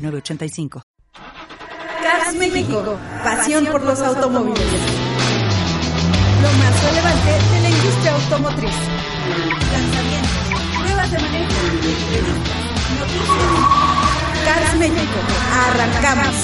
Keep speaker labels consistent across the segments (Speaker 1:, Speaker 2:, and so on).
Speaker 1: 906985.
Speaker 2: Cars México, pasión por los automóviles. Lo más relevante de la industria automotriz. Lanzamientos, pruebas de manejo, noticias. Cars México, arrancamos.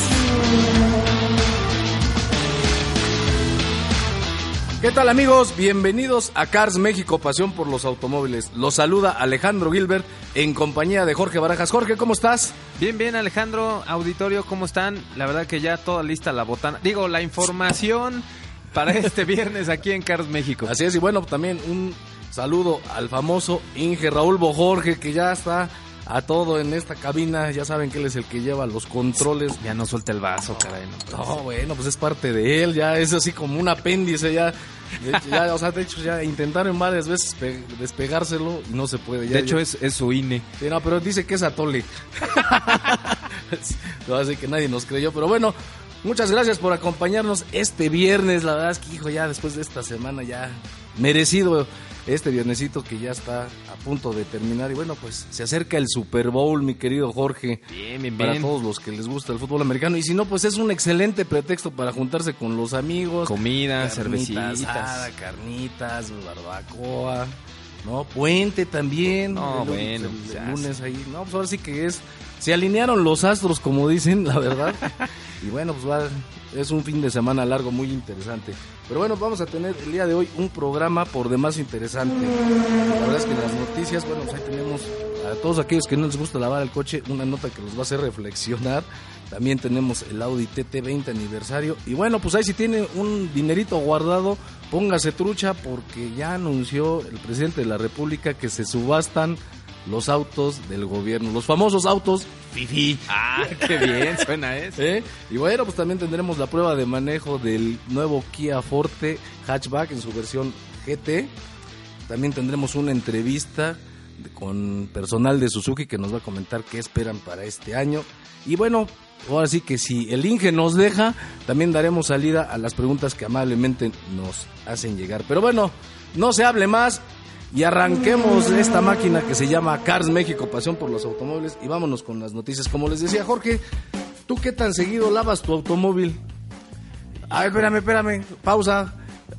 Speaker 3: ¿Qué tal amigos? Bienvenidos a Cars México, pasión por los automóviles. Los saluda Alejandro Gilbert en compañía de Jorge Barajas. Jorge, ¿cómo estás?
Speaker 4: Bien, bien Alejandro, auditorio, ¿cómo están? La verdad que ya toda lista la botana. Digo, la información para este viernes aquí en Cars México.
Speaker 3: Así es, y bueno, también un saludo al famoso Inge Raúl Bojorge, que ya está a todo en esta cabina. Ya saben que él es el que lleva los controles.
Speaker 4: Ya no suelta el vaso, caray.
Speaker 3: No, no bueno, pues es parte de él. Ya es así como un apéndice. Ya, de hecho, ya, o sea, de hecho, ya intentaron varias veces despegárselo y no se puede. Ya,
Speaker 4: de hecho,
Speaker 3: ya.
Speaker 4: es, es, su INE.
Speaker 3: Sí, no, pero dice que es atole. no, así que nadie nos creyó. Pero bueno, muchas gracias por acompañarnos este viernes. La verdad es que, hijo, ya después de esta semana, ya merecido este viernesito que ya está a punto de terminar. Y bueno, pues se acerca el Super Bowl, mi querido Jorge.
Speaker 4: Bien, bien,
Speaker 3: Para
Speaker 4: bien.
Speaker 3: todos los que les gusta el fútbol americano. Y si no, pues es un excelente pretexto para juntarse con los amigos.
Speaker 4: Comida, cervecitas.
Speaker 3: asada, carnitas, barbacoa. ¿No? Puente también.
Speaker 4: No,
Speaker 3: el,
Speaker 4: bueno,
Speaker 3: el- el
Speaker 4: ya
Speaker 3: lunes ahí. No, pues ahora sí que es. Se alinearon los astros, como dicen, la verdad. y bueno, pues va, es un fin de semana largo muy interesante. Pero bueno, vamos a tener el día de hoy un programa por demás interesante. La verdad es que las noticias, bueno, pues ahí tenemos a todos aquellos que no les gusta lavar el coche, una nota que los va a hacer reflexionar. También tenemos el Audi TT 20 aniversario. Y bueno, pues ahí si tiene un dinerito guardado, póngase trucha porque ya anunció el presidente de la República que se subastan los autos del gobierno, los famosos autos FIFI.
Speaker 4: Ah, qué bien suena eso.
Speaker 3: ¿Eh? Y bueno, pues también tendremos la prueba de manejo del nuevo Kia Forte hatchback en su versión GT. También tendremos una entrevista con personal de Suzuki que nos va a comentar qué esperan para este año. Y bueno, ahora sí que si el Inge nos deja, también daremos salida a las preguntas que amablemente nos hacen llegar. Pero bueno, no se hable más y arranquemos esta máquina que se llama Cars México, pasión por los automóviles y vámonos con las noticias. Como les decía Jorge, ¿tú qué tan seguido lavas tu automóvil? A ver, espérame, espérame, pausa.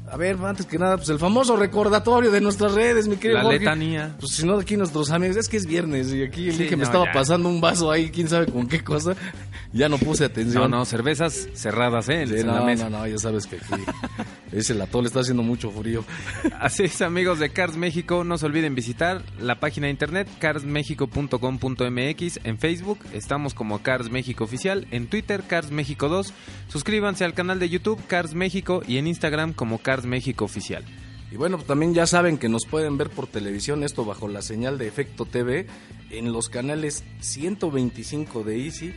Speaker 3: A ver, antes que nada, pues el famoso recordatorio de nuestras redes, mi querido
Speaker 4: La
Speaker 3: Jorge.
Speaker 4: letanía.
Speaker 3: Pues si no, aquí nuestros amigos, es que es viernes y aquí el
Speaker 4: Sí,
Speaker 3: me
Speaker 4: no,
Speaker 3: estaba
Speaker 4: ya.
Speaker 3: pasando un vaso ahí, quién sabe con qué cosa. Ya no puse atención.
Speaker 4: No, no, cervezas cerradas, ¿eh?
Speaker 3: Sí,
Speaker 4: en
Speaker 3: no,
Speaker 4: la mesa.
Speaker 3: no, no, ya sabes que aquí ese latón está haciendo mucho frío.
Speaker 4: Así es, amigos de Cars México, no se olviden visitar la página de internet carsmexico.com.mx en Facebook, estamos como Cars México Oficial, en Twitter Cars México 2, suscríbanse al canal de YouTube Cars México y en Instagram como Cars México Oficial.
Speaker 3: Y bueno, pues también ya saben que nos pueden ver por televisión, esto bajo la señal de Efecto TV, en los canales 125 de Easy,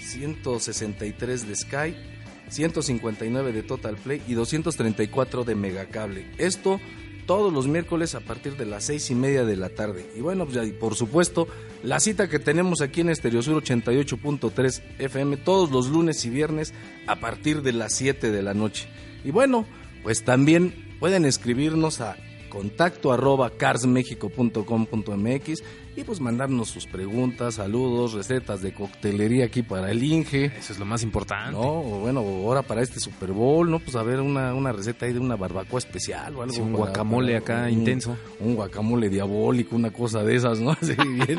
Speaker 3: 163 de Sky, 159 de Total Play y 234 de Megacable. Esto todos los miércoles a partir de las seis y media de la tarde. Y bueno, pues y por supuesto, la cita que tenemos aquí en Estereosur 88.3 FM todos los lunes y viernes a partir de las 7 de la noche. Y bueno, pues también pueden escribirnos a contacto arroba carsmexico.com.mx y pues mandarnos sus preguntas, saludos, recetas de coctelería aquí para el Inge.
Speaker 4: Eso es lo más importante.
Speaker 3: No, o bueno, ahora para este Super Bowl, ¿no? Pues a ver una, una receta ahí de una barbacoa especial o algo.
Speaker 4: Sí, un
Speaker 3: para-
Speaker 4: guacamole acá intenso.
Speaker 3: Un guacamole diabólico, una cosa de esas, ¿no? Así bien.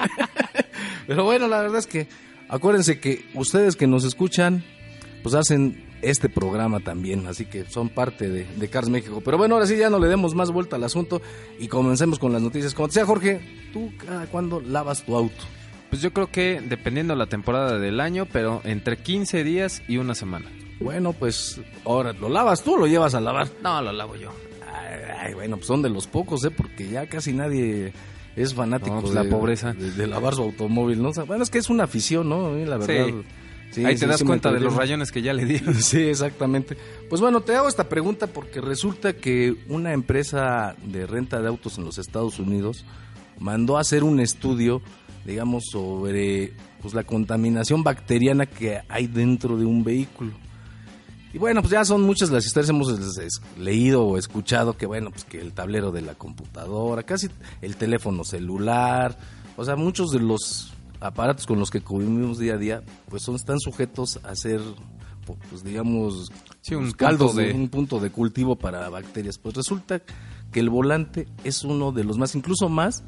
Speaker 3: Pero bueno, la verdad es que acuérdense que ustedes que nos escuchan, pues hacen este programa también, así que son parte de, de Cars México. Pero bueno, ahora sí ya no le demos más vuelta al asunto y comencemos con las noticias. Como decía Jorge, ¿tú cada cuándo lavas tu auto?
Speaker 4: Pues yo creo que dependiendo la temporada del año, pero entre 15 días y una semana.
Speaker 3: Bueno, pues ahora, ¿lo lavas tú o lo llevas a lavar?
Speaker 4: No, lo lavo yo.
Speaker 3: Ay, ay, bueno, pues son de los pocos, ¿eh? Porque ya casi nadie es fanático
Speaker 4: No, pues,
Speaker 3: de
Speaker 4: la pobreza.
Speaker 3: de, de lavar su automóvil, ¿no? O sea, bueno, es que es una afición, ¿no? A mí, la verdad. sí,
Speaker 4: Ahí te
Speaker 3: sí,
Speaker 4: das
Speaker 3: sí
Speaker 4: cuenta de los rayones que ya le dieron.
Speaker 3: Sí, exactamente. Pues bueno, te hago esta pregunta porque resulta que una empresa de renta de autos en los Estados Unidos mandó a hacer un estudio, digamos, sobre pues la contaminación bacteriana que hay dentro de un vehículo. Y bueno, pues ya son muchas las historias, hemos leído o escuchado que bueno, pues que el tablero de la computadora, casi el teléfono celular, o sea, muchos de los aparatos con los que convivimos día a día, pues son están sujetos a ser po- pues digamos
Speaker 4: Sí, un
Speaker 3: pues, de un punto de cultivo para bacterias. Pues resulta que el volante es uno de los más incluso más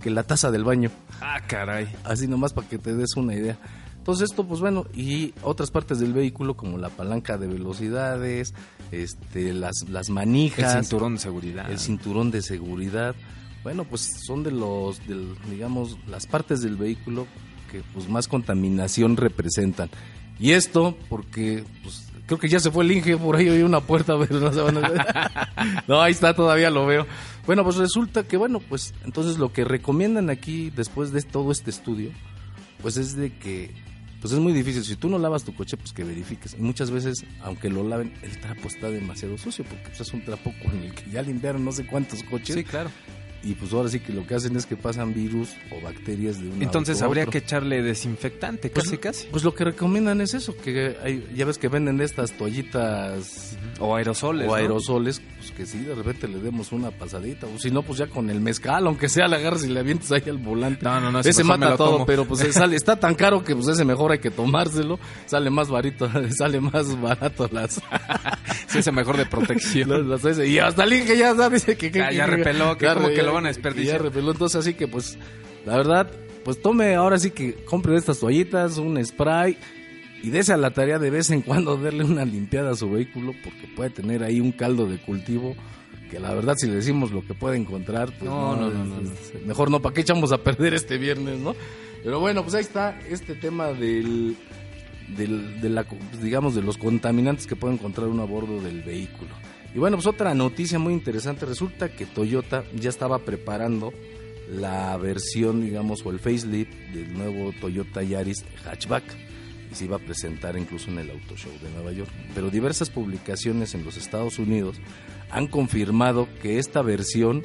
Speaker 3: que la taza del baño.
Speaker 4: Ah, caray.
Speaker 3: Así nomás para que te des una idea. Entonces esto, pues bueno, y otras partes del vehículo como la palanca de velocidades, este, las, las
Speaker 4: El
Speaker 3: manijas,
Speaker 4: cinturón de seguridad.
Speaker 3: el cinturón de seguridad, bueno, pues son de los, del, digamos, las partes del vehículo que pues más contaminación representan. Y esto porque, pues, creo que ya se fue el Inge, por ahí hay una puerta, pero no se van a... no, ahí está, todavía lo veo. Bueno, pues resulta que, bueno, pues entonces lo que recomiendan aquí después de todo este estudio, pues es de que pues es muy difícil. Si tú no lavas tu coche, pues que verifiques. Y muchas veces, aunque lo laven, el trapo está demasiado sucio, porque pues, es un trapo con el que ya limpiaron no sé cuántos coches.
Speaker 4: Sí, claro.
Speaker 3: Y pues ahora sí que lo que hacen es que pasan virus o bacterias de un
Speaker 4: Entonces habría
Speaker 3: otro.
Speaker 4: que echarle desinfectante,
Speaker 3: Pues,
Speaker 4: casi, casi.
Speaker 3: Pues lo que recomiendan es eso, que hay, ya ves que venden estas toallitas
Speaker 4: O aerosoles.
Speaker 3: o
Speaker 4: ¿no?
Speaker 3: aerosoles, pues que sí, de repente le demos una pasadita. O si no, pues ya con el mezcal, aunque sea, le agarras y le avientas ahí al volante.
Speaker 4: No, no, no, ese
Speaker 3: mata todo,
Speaker 4: tomo.
Speaker 3: pero pues eh, sale, está tan caro que pues ese mejor hay que tomárselo. Sale más barito, sale más barato las...
Speaker 4: Sí, ese mejor de protección.
Speaker 3: las- las- y hasta el Inge ya sabe dice que, que-
Speaker 4: Ya- ya
Speaker 3: que-
Speaker 4: repeló, que
Speaker 3: ya
Speaker 4: como que lo van a
Speaker 3: ya
Speaker 4: desperdiciar.
Speaker 3: repeló, entonces así que pues, la verdad, pues tome ahora sí que compre estas toallitas, un spray y dese a la tarea de vez en cuando darle una limpiada a su vehículo porque puede tener ahí un caldo de cultivo que la verdad si le decimos lo que puede encontrar, pues
Speaker 4: No,
Speaker 3: no,
Speaker 4: no,
Speaker 3: mejor no, ¿para qué echamos a perder este viernes, no? Pero bueno, pues ahí está este tema del, del, de la, digamos, de los contaminantes que puede encontrar uno a bordo del vehículo. Y bueno, pues otra noticia muy interesante, resulta que Toyota ya estaba preparando la versión, digamos, o el facelift del nuevo Toyota Yaris hatchback y se iba a presentar incluso en el Auto Show de Nueva York. Pero diversas publicaciones en los Estados Unidos han confirmado que esta versión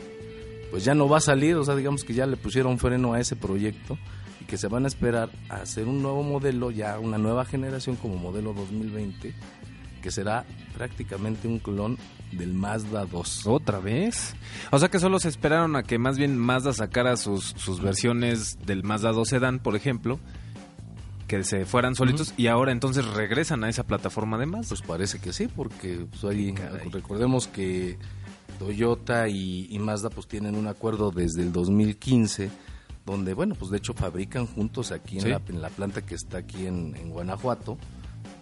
Speaker 3: pues ya no va a salir, o sea, digamos que ya le pusieron freno a ese proyecto y que se van a esperar a hacer un nuevo modelo, ya una nueva generación como modelo 2020, que será prácticamente un clon del Mazda 2.
Speaker 4: ¿Otra vez? O sea que solo se esperaron a que más bien Mazda sacara sus, sus versiones del Mazda 2 Sedan, por ejemplo, que se fueran solitos y ahora entonces regresan a esa plataforma de Mazda.
Speaker 3: Pues parece que sí, porque pues, ahí, recordemos que Toyota y, y Mazda pues tienen un acuerdo desde el 2015 donde bueno pues de hecho fabrican juntos aquí en,
Speaker 4: Sí.
Speaker 3: la, en la planta que está aquí en, en Guanajuato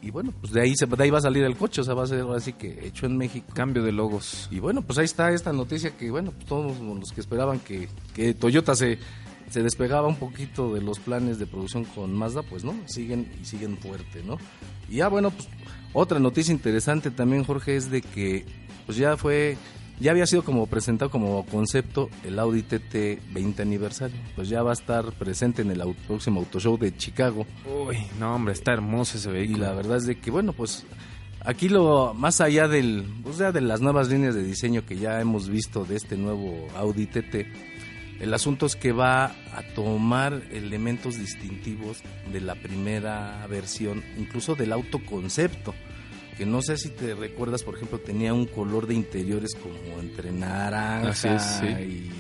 Speaker 3: y bueno pues de ahí se, de ahí va a salir el coche o sea va a ser ahora sí que hecho en México
Speaker 4: Cambio de logos.
Speaker 3: y bueno pues ahí está esta noticia que bueno pues todos los que esperaban que, que Toyota se se despegaba un poquito de los planes de producción con Mazda pues no siguen y siguen fuerte no y ya bueno pues otra noticia interesante también Jorge es de que pues ya fue ya había sido como presentado como concepto el Audi TT 20 aniversario. Pues ya va a estar presente en el au- próximo auto show de Chicago.
Speaker 4: Uy, no hombre, está hermoso ese
Speaker 3: y
Speaker 4: vehículo.
Speaker 3: la verdad es de que, bueno, pues aquí lo más allá del, o sea, de las nuevas líneas de diseño que ya hemos visto de este nuevo Audi TT, el asunto es que va a tomar elementos distintivos de la primera versión, incluso del autoconcepto. Que no sé si te recuerdas, por ejemplo, tenía un color de interiores como entre naranja
Speaker 4: Así es, sí.
Speaker 3: y,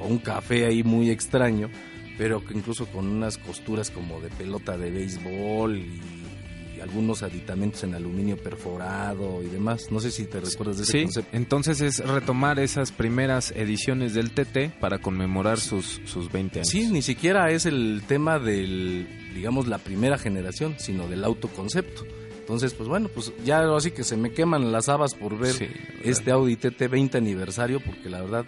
Speaker 3: un café ahí muy extraño, pero que incluso con unas costuras como de pelota de béisbol y, y algunos aditamentos en aluminio perforado y demás. No sé si te recuerdas de ese
Speaker 4: Sí,
Speaker 3: concepto.
Speaker 4: entonces es retomar esas primeras ediciones del TT para conmemorar sus, sus 20 años.
Speaker 3: Sí, ni siquiera es el tema del, digamos, la primera generación, sino del autoconcepto. Entonces, pues bueno, pues ya ahora sí que se me queman las habas por ver
Speaker 4: Sí,
Speaker 3: este Audi TT 20 aniversario, porque la verdad,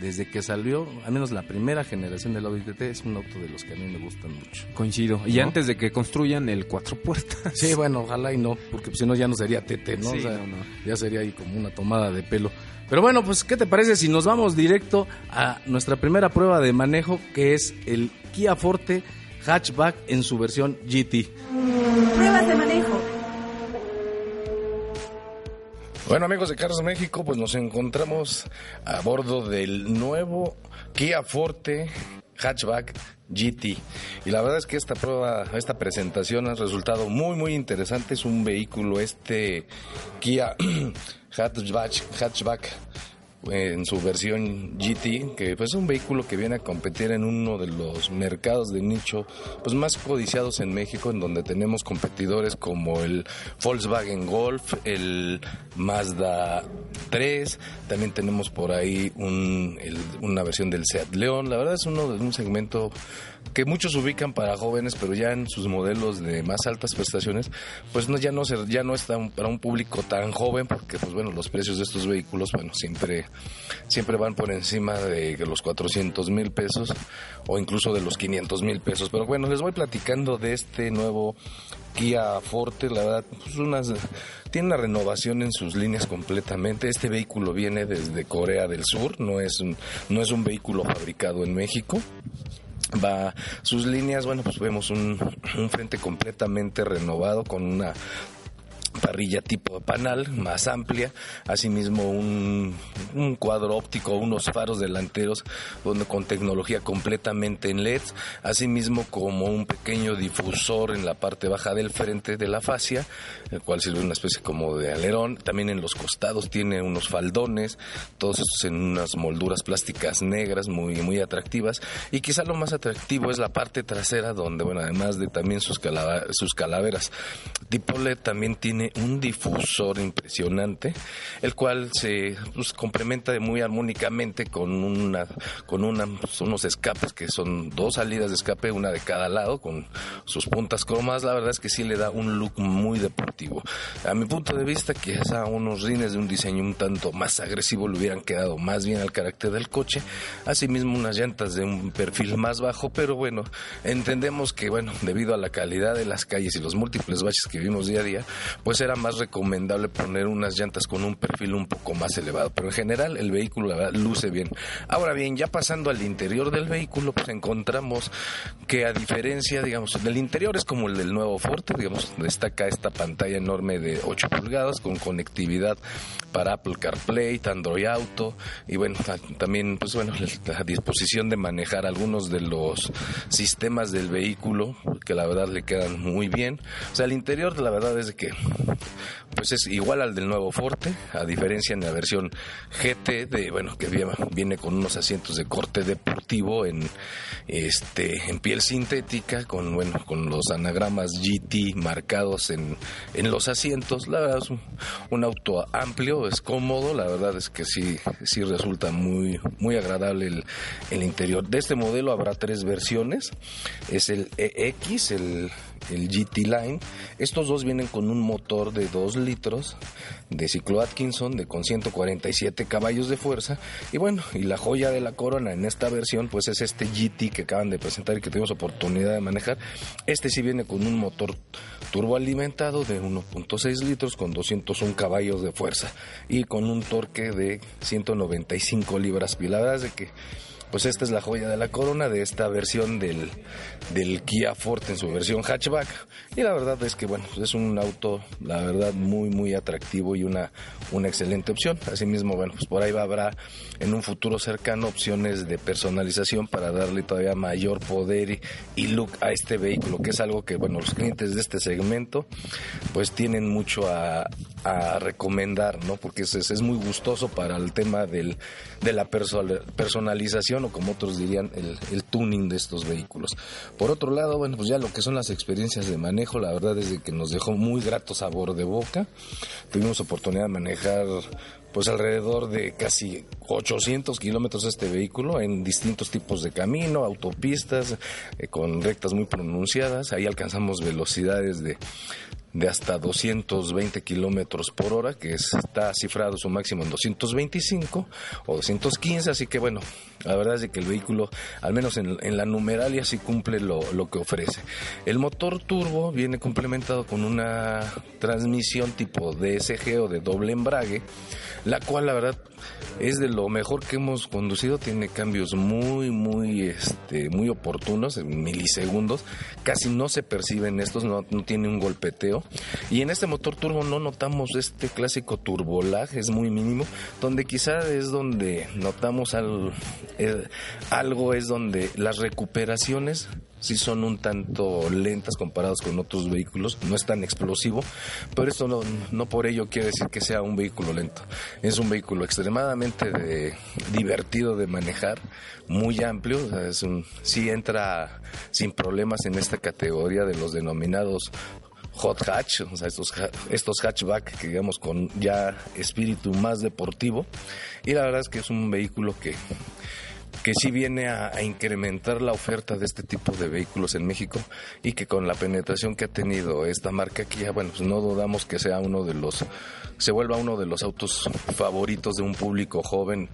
Speaker 5: desde que salió, al menos la primera generación del Audi TT, es un auto de los que a mí me gustan mucho.
Speaker 4: Coincido. Y antes de que construyan el cuatro puertas.
Speaker 5: Sí, bueno, ojalá y no, porque si no ya no sería TT, ¿no?
Speaker 4: Sí,
Speaker 5: O sea,
Speaker 4: no, no.
Speaker 5: Ya sería ahí como una tomada de pelo. Pero bueno, pues, ¿qué te parece si nos vamos directo a nuestra primera prueba de manejo, que es el Kia Forte Hatchback en su versión GT?
Speaker 2: Pruebas de manejo.
Speaker 5: Bueno amigos de Carros México, pues nos encontramos a bordo del nuevo Kia Forte Hatchback GT. Y la verdad es que esta prueba, esta presentación ha resultado muy muy interesante. Es un vehículo este Kia Hatchback, Hatchback en su versión GT, que pues es un vehículo que viene a competir en uno de los mercados de nicho pues más codiciados en México, en donde tenemos competidores como el Volkswagen Golf, el Mazda 3, también tenemos por ahí un, el- una versión del Seat León, la verdad es uno de un segmento que muchos ubican para jóvenes, pero ya en sus modelos de más altas prestaciones, pues no ya no se, ya no está para un público tan joven, porque pues bueno los precios de estos vehículos, bueno siempre siempre van por encima de los 400 mil pesos o incluso de los 500 mil pesos. Pero bueno, les voy platicando de este nuevo Kia Forte, la verdad, pues unas, tiene una renovación en sus líneas completamente. Este vehículo viene desde Corea del Sur, no es no es un vehículo fabricado en México va sus líneas. Bueno pues vemos un, un frente completamente renovado con una parrilla tipo panal más amplia, asimismo un, un cuadro óptico, unos faros delanteros donde con tecnología completamente en LED, asimismo como un pequeño difusor en la parte baja del frente de la fascia, el cual sirve una especie como de alerón, también en los costados tiene unos faldones, todos estos en unas molduras plásticas negras muy muy atractivas. Y quizá lo más atractivo es la parte trasera donde bueno además de también sus, calava- sus calaveras. Tipo LED también tiene un difusor impresionante, el cual se pues, complementa muy armónicamente con una con una, unos escapes que son dos salidas de escape, una de cada lado, con sus puntas cromas. La verdad es que sí le da un look muy deportivo. A mi punto de vista, quizá unos rines de un diseño un tanto más agresivo le hubieran quedado más bien al carácter del coche. Asimismo, unas llantas de un perfil más bajo, pero bueno, entendemos que, bueno, debido a la calidad de las calles y los múltiples baches que vimos día a día, pues era más recomendable poner unas llantas con un perfil un poco más elevado. Pero en general el vehículo luce bien. Ahora bien, ya pasando al interior del vehículo, pues encontramos que a diferencia, digamos, del interior es como el del nuevo Forte, digamos, destaca esta pantalla enorme de 8 pulgadas con conectividad para Apple CarPlay, Android Auto y bueno, ta- también pues bueno, la disposición de manejar algunos de los sistemas del vehículo que la verdad le quedan muy bien. O sea, el interior la verdad es que pues es igual al del nuevo Forte, a diferencia en la versión GT de bueno, que viene, con unos asientos de corte deportivo en este en piel sintética con bueno, con los anagramas GT marcados en, en los asientos. La verdad es un, un auto amplio, es cómodo, la verdad es que sí sí resulta muy muy agradable el, el interior. De este modelo habrá tres versiones. Es el EX, el el GT Line. Estos dos vienen con un motor de 2 litros de ciclo Atkinson de con 147 caballos de fuerza. Y bueno, y la joya de la corona en esta versión pues es este GT que acaban de presentar y que tuvimos oportunidad de manejar. Este sí viene con un motor turboalimentado de 1.6 litros con 201 caballos de fuerza y con un torque de 195 libras-pie. De que pues esta es la joya de la corona de esta versión del, del Kia Forte en su versión hatchback. Y la verdad es que, bueno, es un auto, la verdad, muy, muy atractivo y una, una excelente opción. Asimismo, bueno, pues por ahí habrá en un futuro cercano opciones de personalización para darle todavía mayor poder y, look a este vehículo, que es algo que, bueno, los clientes de este segmento, pues tienen mucho a, a recomendar, ¿no? Porque es, es, muy gustoso para el tema del, de la perso- personalización como otros dirían el, el tuning de estos vehículos. Por otro lado, bueno, pues ya lo que son las experiencias de manejo, la verdad es de que nos dejó muy grato sabor de boca. Tuvimos oportunidad de manejar pues alrededor de casi 800 kilómetros este vehículo en distintos tipos de camino, autopistas, eh, con rectas muy pronunciadas. Ahí alcanzamos velocidades de de hasta 220 kilómetros por hora, que está cifrado su máximo en 225 o 215, así que bueno, la verdad es que el vehículo, al menos en, la numeralia, sí cumple lo, lo, que ofrece. El motor turbo viene complementado con una transmisión tipo DSG o de doble embrague, la cual la verdad es de lo mejor que hemos conducido, tiene cambios muy, muy, este, muy oportunos, en milisegundos, casi no se perciben estos, no, no tiene un golpeteo. Y en este motor turbo no notamos este clásico turbolag, es muy mínimo, donde quizá es donde notamos eh, algo, es donde las recuperaciones sí son un tanto lentas comparadas con otros vehículos, no es tan explosivo, pero esto no, por ello quiere decir que sea un vehículo lento. Es un vehículo extremadamente divertido de manejar, muy amplio, es un, sí entra sin problemas en esta categoría de los denominados hot hatch, o sea, estos, estos hatchback que digamos con ya espíritu más deportivo. Y la verdad es que es un vehículo que que sí viene a, incrementar la oferta de este tipo de vehículos en México y que con la penetración que ha tenido esta marca aquí ya bueno pues no dudamos que sea uno de los se vuelva uno de los autos favoritos de un público joven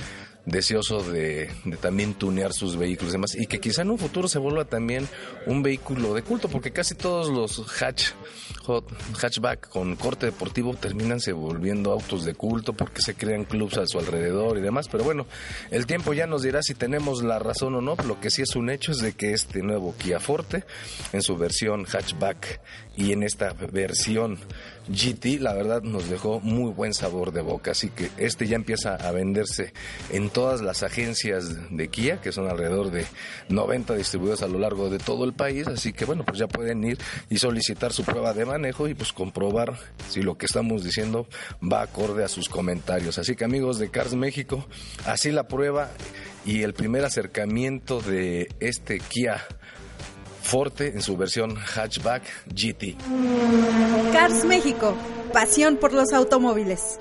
Speaker 5: deseoso de, también tunear sus vehículos y demás y que quizá en un futuro se vuelva también un vehículo de culto porque casi todos los hatch hatchback con corte deportivo terminan se volviendo autos de culto porque se crean clubs a su alrededor y demás pero bueno el tiempo ya nos dirá si tenemos la razón o no. Lo que sí es un hecho es de que este nuevo Kia Forte en su versión hatchback y en esta versión GT, la verdad nos dejó muy buen sabor de boca, así que este ya empieza a venderse en todas las agencias de Kia, que son alrededor de 90 distribuidos a lo largo de todo el país, así que bueno, pues ya pueden ir y solicitar su prueba de manejo y pues comprobar si lo que estamos diciendo va acorde a sus comentarios. Así que amigos de Cars México, así la prueba y el primer acercamiento de este Kia Forte en su versión hatchback GT.
Speaker 2: Cars México, pasión por los automóviles.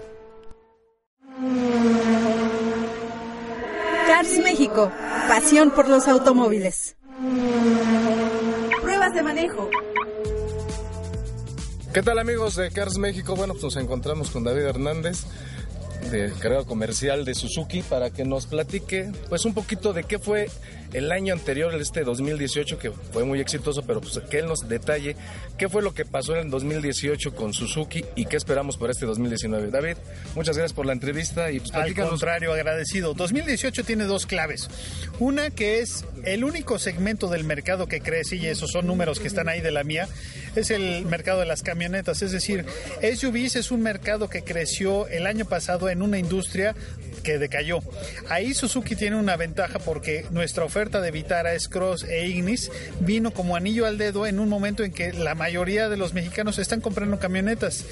Speaker 2: Cars México, pasión por los automóviles. Pruebas de manejo.
Speaker 5: ¿Qué tal amigos de Cars México? Bueno, pues nos encontramos con David Hernández de carrera comercial de Suzuki para que nos platique pues un poquito de qué fue el año anterior, este 2018, que fue muy exitoso, pero pues que él nos detalle qué fue lo que pasó en el 2018 con Suzuki y qué esperamos para este 2019. David, muchas gracias por la entrevista y pues,
Speaker 6: Al contrario, agradecido. 2018 tiene dos claves. Una que es el único segmento del mercado que crece, y esos son números que están ahí de la mía, es el mercado de las camionetas. Es decir, SUVs es un mercado que creció el año pasado en una industria que decayó. Ahí Suzuki tiene una ventaja porque nuestra oferta de Vitara, S-Cross e Ignis vino como anillo al dedo en un momento en que la mayoría de los mexicanos están comprando camionetas.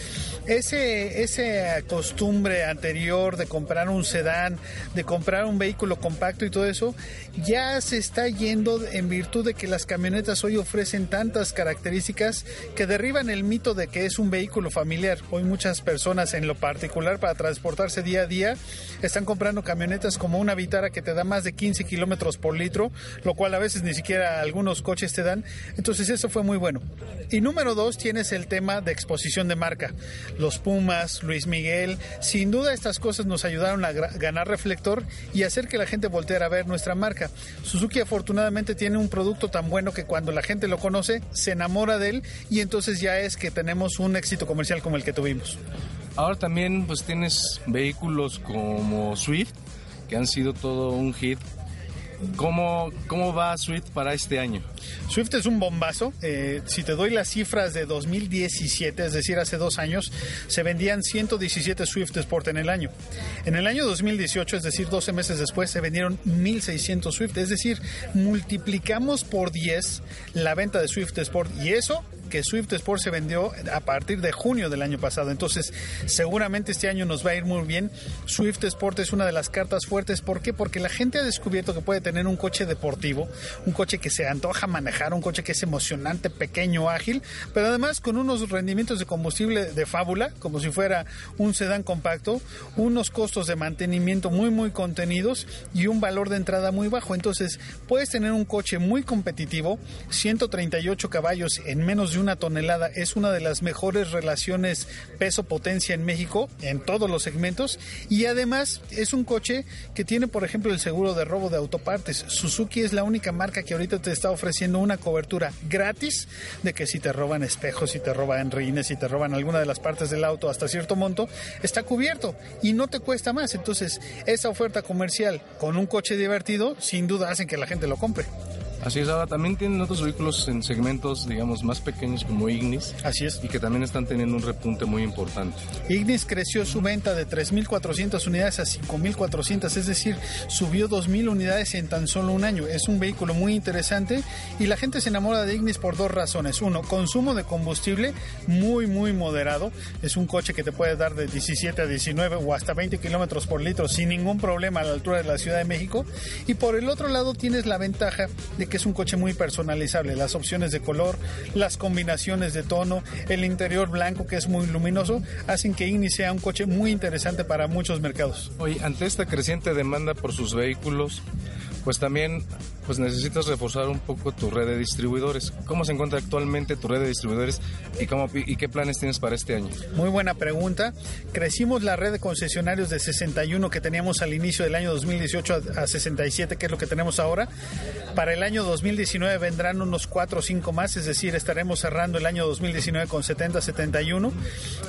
Speaker 6: Ese, esa costumbre anterior de comprar un sedán, de comprar un vehículo compacto y todo eso, ya se está yendo en virtud de que las camionetas hoy ofrecen tantas características que derriban el mito de que es un vehículo familiar. Hoy muchas personas en lo particular para transportarse día a día están comprando camionetas como una Vitara que te da más de 15 kilómetros por litro, lo cual a veces ni siquiera algunos coches te dan. Entonces eso fue muy bueno. Y número dos, tienes el tema de exposición de marca. Los Pumas, Luis Miguel, sin duda estas cosas nos ayudaron a ganar reflector y hacer que la gente volteara a ver nuestra marca. Suzuki afortunadamente tiene un producto tan bueno que cuando la gente lo conoce se enamora de él y entonces ya es que tenemos un éxito comercial como el que tuvimos.
Speaker 5: Ahora también pues tienes vehículos como Swift, que han sido todo un hit. ¿Cómo, cómo va Swift para este año?
Speaker 6: Swift es un bombazo. Eh, si te doy las cifras de 2017, es decir, hace dos años, se vendían 117 Swift Sport en el año. En el año 2018, es decir, 12 meses después, se vendieron 1.600 Swift. Es decir, multiplicamos por 10 la venta de Swift Sport y eso que Swift Sport se vendió a partir de junio del año pasado. Entonces, seguramente este año nos va a ir muy bien. Swift Sport es una de las cartas fuertes. ¿Por qué? Porque la gente ha descubierto que puede tener un coche deportivo, un coche que se antoja manejar, un coche que es emocionante, pequeño, ágil, pero además con unos rendimientos de combustible de fábula, como si fuera un sedán compacto, unos costos de mantenimiento muy muy contenidos y un valor de entrada muy bajo. Entonces puedes tener un coche muy competitivo, 138 caballos en menos de una tonelada, es una de las mejores relaciones peso-potencia en México en todos los segmentos y además es un coche que tiene por ejemplo el seguro de robo de autopartes. Suzuki es la única marca que ahorita te está ofreciendo una cobertura gratis de que si te roban espejos, si te roban rines, si te roban alguna de las partes del auto hasta cierto monto, está cubierto y no te cuesta más. Entonces, esa oferta comercial con un coche divertido, sin duda hacen que la gente lo compre.
Speaker 3: Así es, ahora también tienen otros vehículos en segmentos, digamos, más pequeños como Ignis.
Speaker 6: Así es.
Speaker 3: Y que también están teniendo un repunte muy importante.
Speaker 6: Ignis creció su venta de 3.400 unidades a 5.400, es decir, subió 2.000 unidades en tan solo un año. Es un vehículo muy interesante y la gente se enamora de Ignis por dos razones. Uno, consumo de combustible muy, muy moderado. Es un coche que te puede dar de 17 a 19 o hasta 20 kilómetros por litro sin ningún problema a la altura de la Ciudad de México. Y por el otro lado tienes la ventaja de que es un coche muy personalizable. Las opciones de color, las combinaciones de tono, el interior blanco que es muy luminoso, hacen que Ignis sea un coche muy interesante para muchos mercados.
Speaker 3: Oye, ante esta creciente demanda por sus vehículos, pues también pues necesitas reforzar un poco tu red de distribuidores. ¿Cómo se encuentra actualmente tu red de distribuidores y, cómo, y qué planes tienes para este año?
Speaker 6: Muy buena pregunta. Crecimos la red de concesionarios de 61 que teníamos al inicio del año 2018 a, a 67, que es lo que tenemos ahora. Para el año 2019 vendrán unos 4 o 5 más, es decir, estaremos cerrando el año 2019 con 70, 71.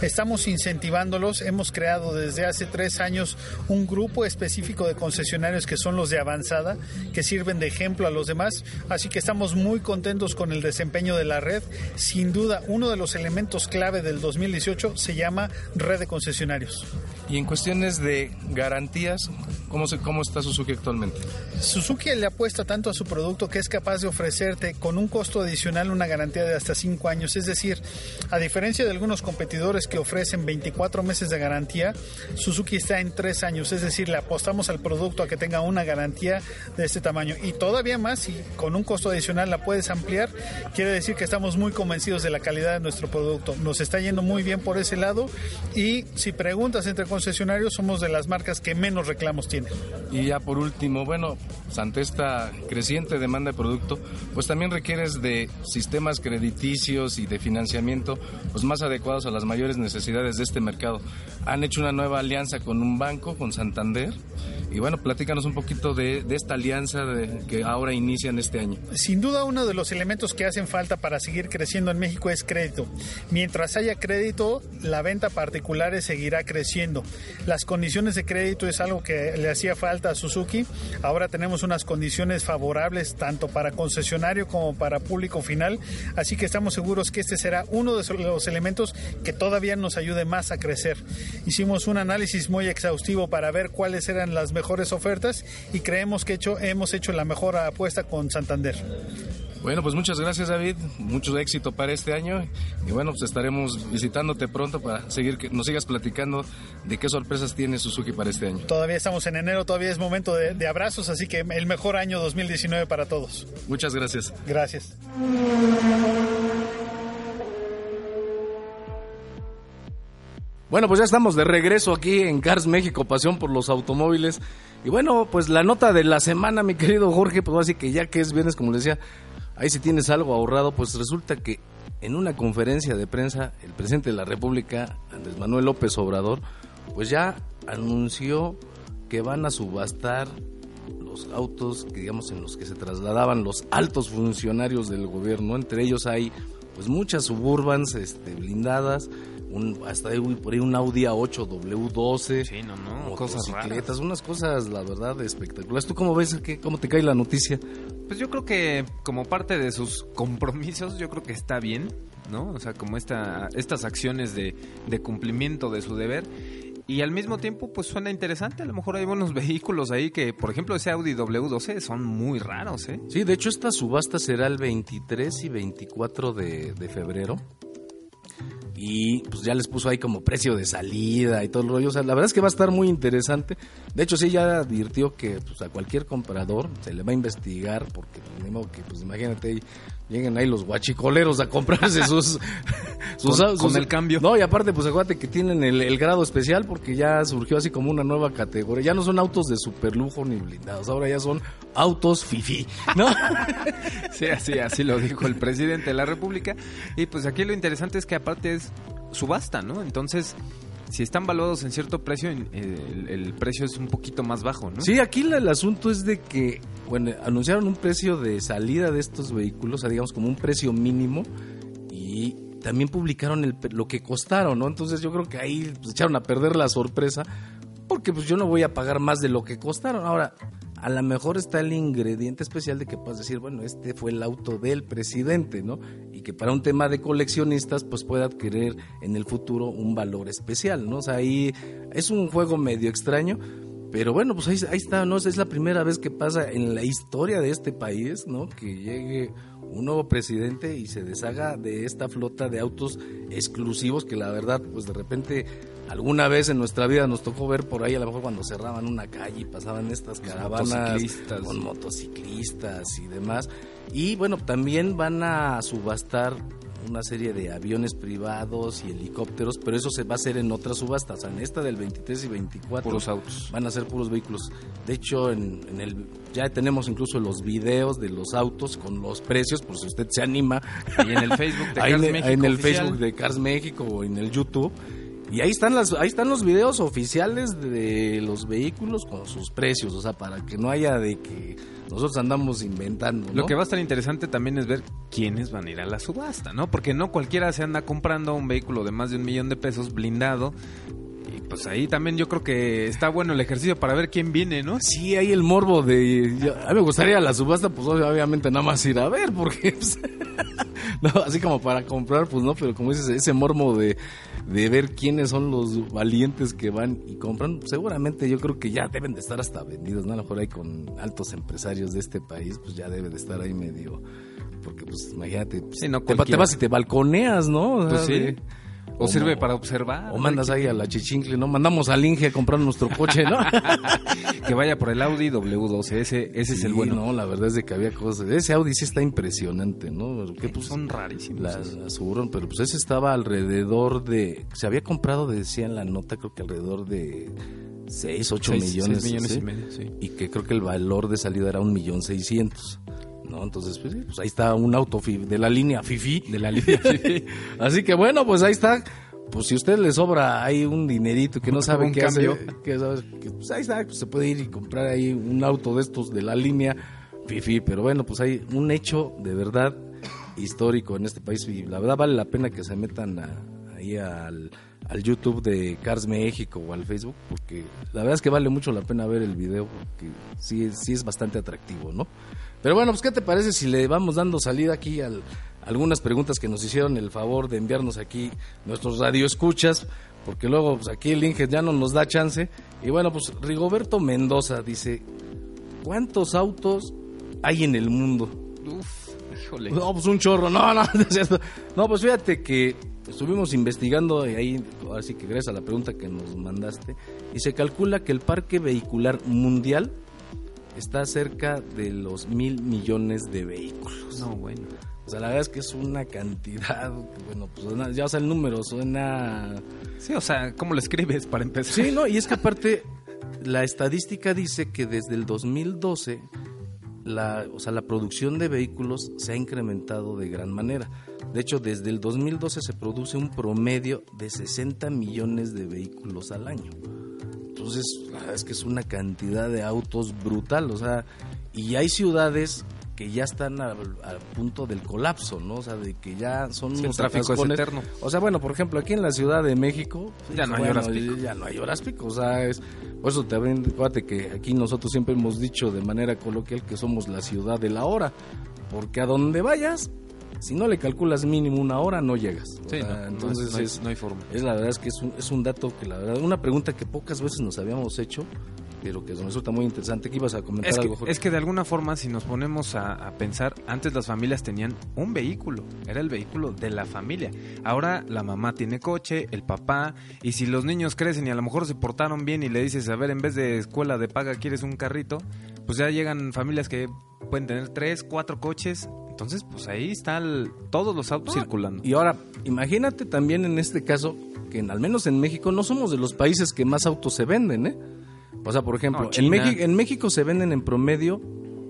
Speaker 6: Estamos incentivándolos. Hemos creado desde hace tres años un grupo específico de concesionarios que son los de avanzada, que sirven de ejemplo a los demás. Así que estamos muy contentos con el desempeño de la red. Sin duda, uno de los elementos clave del 2018 se llama red de concesionarios.
Speaker 3: Y en cuestiones de garantías, ¿cómo, se, cómo está Suzuki actualmente?
Speaker 6: Suzuki le apuesta tanto a su producto que es capaz de ofrecerte con un costo adicional una garantía de hasta 5 años. Es decir, a diferencia de algunos competidores que ofrecen 24 meses de garantía, Suzuki está en 3 años. Es decir, le apostamos al producto a que tenga una garantía de este tamaño. Y todavía más, y con un costo adicional la puedes ampliar, quiere decir que estamos muy convencidos de la calidad de nuestro producto. Nos está yendo muy bien por ese lado. Y si preguntas entre concesionarios, somos de las marcas que menos reclamos tienen.
Speaker 3: Y ya por último, bueno, pues, ante esta creciente demanda de producto, pues también requieres de sistemas crediticios y de financiamiento pues más adecuados a las mayores necesidades de este mercado. Han hecho una nueva alianza con un banco, con Santander, y bueno, platícanos un poquito de, de esta alianza de, que ahora inician este año.
Speaker 6: Sin duda uno de los elementos que hacen falta para seguir creciendo en México es crédito. Mientras haya crédito, la venta particulares seguirá creciendo. Las condiciones de crédito es algo que le hacía falta a Suzuki. Ahora tenemos unas condiciones favorables tanto para concesionario como para público final, así que estamos seguros que este será uno de los elementos que todavía nos ayude más a crecer. Hicimos un análisis muy exhaustivo para ver cuáles eran las mejores ofertas y creemos que hecho, hemos hecho la mejor apuesta con Santander.
Speaker 3: Bueno, pues muchas gracias David, mucho éxito para este año y bueno, pues estaremos visitándote pronto para seguir que nos sigas platicando de qué sorpresas tiene Suzuki para este año.
Speaker 6: Todavía estamos en enero, todavía es momento de, de abrazos, así que el mejor año 2019 para todos.
Speaker 3: Muchas gracias.
Speaker 6: Gracias.
Speaker 3: Bueno, pues ya estamos de regreso aquí en Cars México, pasión por los automóviles. Y bueno, pues la nota de la semana, mi querido Jorge, pues así que ya que es viernes, como le decía, ahí si tienes algo ahorrado, pues resulta que en una conferencia de prensa, el presidente de la República, Andrés Manuel López Obrador, pues ya anunció que van a subastar los autos que digamos en los que se trasladaban los altos funcionarios del gobierno, entre ellos hay pues muchas suburbans este, blindadas, un, hasta hay por ahí un Audi A8 W12,
Speaker 4: Sí, no, no,
Speaker 3: cosas
Speaker 4: cosas
Speaker 3: unas cosas la verdad espectaculares. ¿Tú cómo ves que cómo te cae la noticia?
Speaker 4: Pues yo creo que como parte de sus compromisos, yo creo que está bien, ¿no? O sea, como esta, estas acciones de, de cumplimiento de su deber. Y al mismo tiempo, pues suena interesante. A lo mejor hay buenos vehículos ahí que, por ejemplo, ese Audi W12 son muy raros, ¿eh?
Speaker 3: Sí, de hecho esta subasta será el 23 y 24 de, de febrero. Y pues ya les puso ahí como precio de salida y todo el rollo. O sea, la verdad es que va a estar muy interesante. De hecho, sí, ya advirtió que pues, a cualquier comprador se le va a investigar porque, pues, que, pues imagínate, lleguen ahí los guachicoleros a comprarse sus,
Speaker 4: sus, con, el cambio.
Speaker 3: No, y aparte, pues acuérdate que tienen el, grado especial porque ya surgió así como una nueva categoría. Ya no son autos de super lujo ni blindados, ahora ya son autos fifi, ¿no?
Speaker 4: sí, así, así lo dijo el presidente de la República. Y pues aquí lo interesante es que aparte es subasta, ¿no? Entonces, si están valuados en cierto precio, el, precio es un poquito más bajo, ¿no?
Speaker 3: Sí, aquí el asunto es de que, bueno, anunciaron un precio de salida de estos vehículos, digamos como un precio mínimo, y también publicaron lo que costaron, ¿no? Entonces yo creo que ahí echaron a perder la sorpresa, porque pues yo no voy a pagar más de lo que costaron. Ahora, a lo mejor está el ingrediente especial de que puedas decir, bueno, este fue el auto del presidente, ¿no? Y que para un tema de coleccionistas, pues puede adquirir en el futuro un valor especial, ¿no? O sea, ahí es un juego medio extraño, pero bueno, pues ahí, ahí está, ¿no? Es la primera vez que pasa en la historia de este país, ¿no? Que llegue un nuevo presidente y se deshaga de esta flota de autos exclusivos que la verdad, pues de repente alguna vez en nuestra vida nos tocó ver por ahí, a lo mejor cuando cerraban una calle y pasaban estas caravanas con motociclistas y demás. Y bueno, también van a subastar una serie de aviones privados y helicópteros, pero eso se va a hacer en otras subastas. En esta del 23 y 24
Speaker 4: puros autos.
Speaker 3: van a ser puros vehículos. De hecho, en, el ya tenemos incluso los videos de los autos con los precios, por si usted se anima.
Speaker 4: Y en el Facebook de Cars México.
Speaker 3: En el Facebook de Cars México o en el YouTube y ahí están las, ahí están los videos oficiales de los vehículos con sus precios, o sea, para que no haya de que nosotros andamos inventando.
Speaker 4: Lo que va a estar interesante también es ver quiénes van a ir a la subasta, ¿no? Porque no cualquiera se anda comprando un vehículo de más de un millón de pesos blindado y pues ahí también yo creo que está bueno el ejercicio para ver quién viene, ¿no?
Speaker 3: Sí, hay el morbo de... a mí me gustaría la subasta, pues obviamente nada más ir a ver, porque... Pues, no, así como para comprar, pues no, pero como dices, ese morbo de, de ver quiénes son los valientes que van y compran, seguramente yo creo que ya deben de estar hasta vendidos, ¿no? A lo mejor hay con altos empresarios de este país, pues ya debe de estar ahí medio... Porque pues imagínate, pues,
Speaker 4: no
Speaker 3: te, te, vas y te balconeas, ¿no?
Speaker 4: pues sí. O, sirve para observar.
Speaker 3: O mandas ahí a la chichincle, ¿no? Mandamos al Inge a comprar nuestro coche, ¿no?
Speaker 4: que vaya por el Audi W12, ese, ese es el bueno.
Speaker 3: No, la verdad es de que había cosas. Ese Audi sí está impresionante, ¿no?
Speaker 4: Que, pues, Son rarísimos.
Speaker 3: Las, pero pues ese estaba alrededor de. Se había comprado, decía en la nota, creo que alrededor de 6, 8 millones.
Speaker 4: 6 millones y medio, sí.
Speaker 3: Y que creo que el valor de salida era un millón seiscientos. ¿No? Entonces, pues, pues, ahí está un auto de la línea Fifi.
Speaker 4: De la línea Fifi.
Speaker 3: Así que bueno, pues ahí está. Pues si a usted le sobra ahí un dinerito que no sabe qué cambio. pues ahí está, pues se puede ir y comprar ahí un auto de estos de la línea Fifi. Pero bueno, pues hay un hecho de verdad histórico en este país y la verdad vale la pena que se metan ahí al, al YouTube de Cars México o al Facebook porque la verdad es que vale mucho la pena ver el video porque sí, sí es bastante atractivo, ¿no? Pero bueno, pues ¿qué te parece si le vamos dando salida aquí a algunas preguntas que nos hicieron el favor de enviarnos aquí nuestros radioescuchas? Porque luego pues aquí el Inge ya no nos da chance. Y bueno, pues Rigoberto Mendoza dice, ¿cuántos autos hay en el mundo?
Speaker 4: Uf, híjole.
Speaker 3: No, pues un chorro, no, no, no, pues fíjate que estuvimos investigando y ahí, así que gracias a la pregunta que nos mandaste, y se calcula que el parque vehicular mundial está cerca de los mil millones de vehículos.
Speaker 4: No, bueno.
Speaker 3: O sea, la verdad es que es una cantidad, bueno, pues ya o sea, el número suena...
Speaker 4: Sí, o sea, ¿cómo lo escribes para empezar?
Speaker 3: Sí, no, y es que aparte, la estadística dice que desde el 2012, la, o sea, la producción de vehículos se ha incrementado de gran manera. De hecho, desde el 2012 se produce un promedio de 60 millones de vehículos al año. Entonces, la verdad es que es una cantidad de autos brutal, o sea, y hay ciudades que ya están al, punto del colapso, ¿no? O sea, de que ya son
Speaker 4: sí, tráfico eterno.
Speaker 3: O sea, bueno, por ejemplo, aquí en la Ciudad de México
Speaker 4: ya no hay horas pico.
Speaker 3: Ya no hay horas pico, o sea, es por eso te acuérdate que aquí nosotros siempre hemos dicho de manera coloquial que somos la ciudad de la hora, porque a donde vayas si no le calculas mínimo una hora, no llegas.
Speaker 4: Sí, entonces
Speaker 3: no,
Speaker 4: hay forma.
Speaker 3: Es la verdad es que es un, es un dato que la verdad, una pregunta que pocas veces nos habíamos hecho pero que resulta muy interesante. ¿Qué ibas a comentar
Speaker 4: Es que,
Speaker 3: algo, Jorge?
Speaker 4: es que de alguna forma, si nos ponemos a, a pensar, antes las familias tenían un vehículo, era el vehículo de la familia. Ahora la mamá tiene coche, el papá, y si los niños crecen y a lo mejor se portaron bien y le dices, a ver, en vez de escuela de paga quieres un carrito, pues ya llegan familias que pueden tener tres, cuatro coches. Entonces, pues ahí están todos los autos circulando.
Speaker 3: Y ahora, imagínate también en este caso que en- al menos en México no somos de los países que más autos se venden, ¿eh? O sea, por ejemplo,
Speaker 4: No,
Speaker 3: en. México, en México se venden en promedio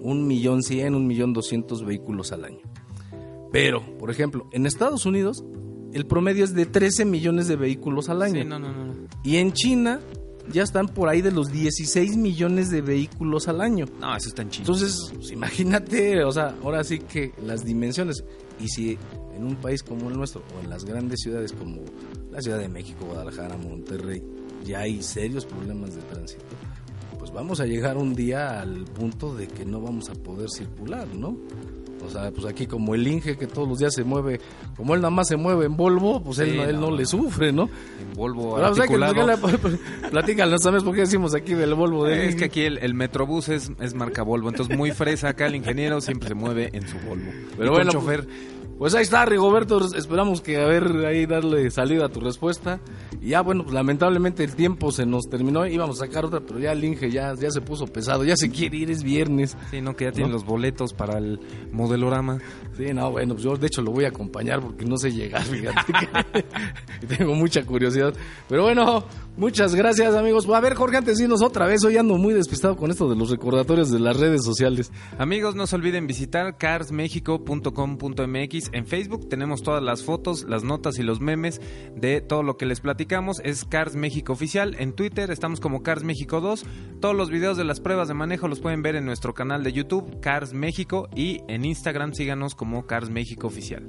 Speaker 3: un millón cien, un millón doscientos vehículos al año. Pero, por ejemplo, en Estados Unidos el promedio es de 13 millones de vehículos al año.
Speaker 4: Sí, no, no. no.
Speaker 3: Y en China ya están por ahí de los 16 millones de vehículos al año.
Speaker 4: No, eso está en China.
Speaker 3: Entonces, pues, imagínate, o sea, ahora sí que las dimensiones. Y si en un país como el nuestro, o en las grandes ciudades como la Ciudad de México, Guadalajara, Monterrey, ya hay serios problemas de tránsito, pues vamos a llegar un día al punto de que no vamos a poder circular, ¿no? O sea, pues aquí como el Inge que todos los días se mueve, como él nada más se mueve en Volvo, pues él, no, él no
Speaker 4: no.
Speaker 3: le sufre, ¿no?
Speaker 4: en Volvo
Speaker 3: Pero, o sea, que
Speaker 4: articulado.
Speaker 3: platícale, platícale, ¿sabes por qué decimos aquí del Volvo? De
Speaker 4: Es que aquí el, el Metrobús es, es marca Volvo, entonces muy fresa acá el ingeniero siempre se mueve en su Volvo.
Speaker 3: Pero
Speaker 4: Y
Speaker 3: bueno,
Speaker 4: chofer.
Speaker 3: Pues ahí está, Rigoberto. Esperamos que a ver ahí darle salida a tu respuesta. Y ya, bueno, pues lamentablemente el tiempo se nos terminó. Íbamos a sacar otra, pero ya el Inge ya, ya se puso pesado. Ya se quiere ir, es viernes.
Speaker 4: Sí, no, que ya tienen
Speaker 3: ¿No?
Speaker 4: los boletos para el modelorama.
Speaker 3: Sí, no, bueno, pues yo de hecho lo voy a acompañar porque no sé llegar, fíjate. que- tengo mucha curiosidad. Pero bueno, muchas gracias, amigos. A ver, Jorge, antes de irnos otra vez. Hoy ando muy despistado con esto de los recordatorios de las redes sociales.
Speaker 4: Amigos, no se olviden visitar carsmexico.com.mx. En Facebook tenemos todas las fotos, las notas y los memes de todo lo que les platicamos. Es Cars México Oficial. En Twitter estamos como Cars México 2. Todos los videos de las pruebas de manejo los pueden ver en nuestro canal de YouTube, Cars México. Y en Instagram síganos como Cars México Oficial.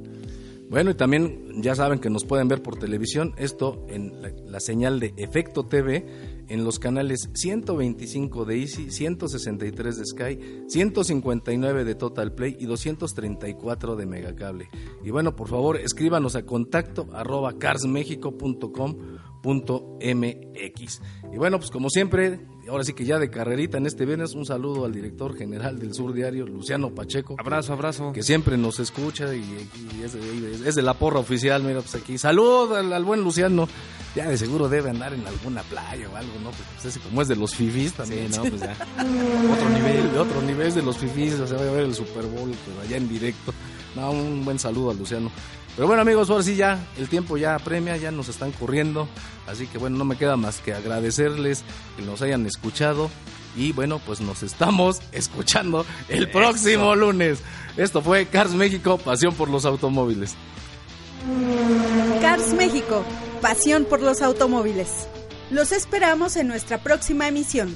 Speaker 3: Bueno, y también ya saben que nos pueden ver por televisión, esto en la, señal de Efecto TV, en los canales 125 de Easy, 163 de Sky, 159 de Total Play y 234 de Megacable. Y bueno, por favor, escríbanos a contacto arroba carsmexico.com.mx. Y bueno, pues como siempre, ahora sí que ya de carrerita en este viernes, un saludo al director general del Sur Diario, Luciano Pacheco.
Speaker 4: Abrazo, abrazo.
Speaker 3: que siempre nos escucha y, y es, de, es de la porra oficial, mira, pues aquí. Salud al, al buen Luciano. Ya de seguro debe andar en alguna playa o algo, ¿no? Pues ese como es de los fifís también.
Speaker 4: Sí, no, pues ya. Otro nivel.
Speaker 3: De otro nivel es de los fifís, o sea, va a ver el Super Bowl, pero allá en directo. No, un buen saludo a Luciano. Pero bueno, amigos, ahora sí ya el tiempo ya apremia, ya nos están corriendo. Así que bueno, no me queda más que agradecerles que nos hayan escuchado. Y bueno, pues nos estamos escuchando el próximo lunes. Esto fue Cars México, pasión por los automóviles.
Speaker 2: Cars México, pasión por los automóviles. Los esperamos en nuestra próxima emisión.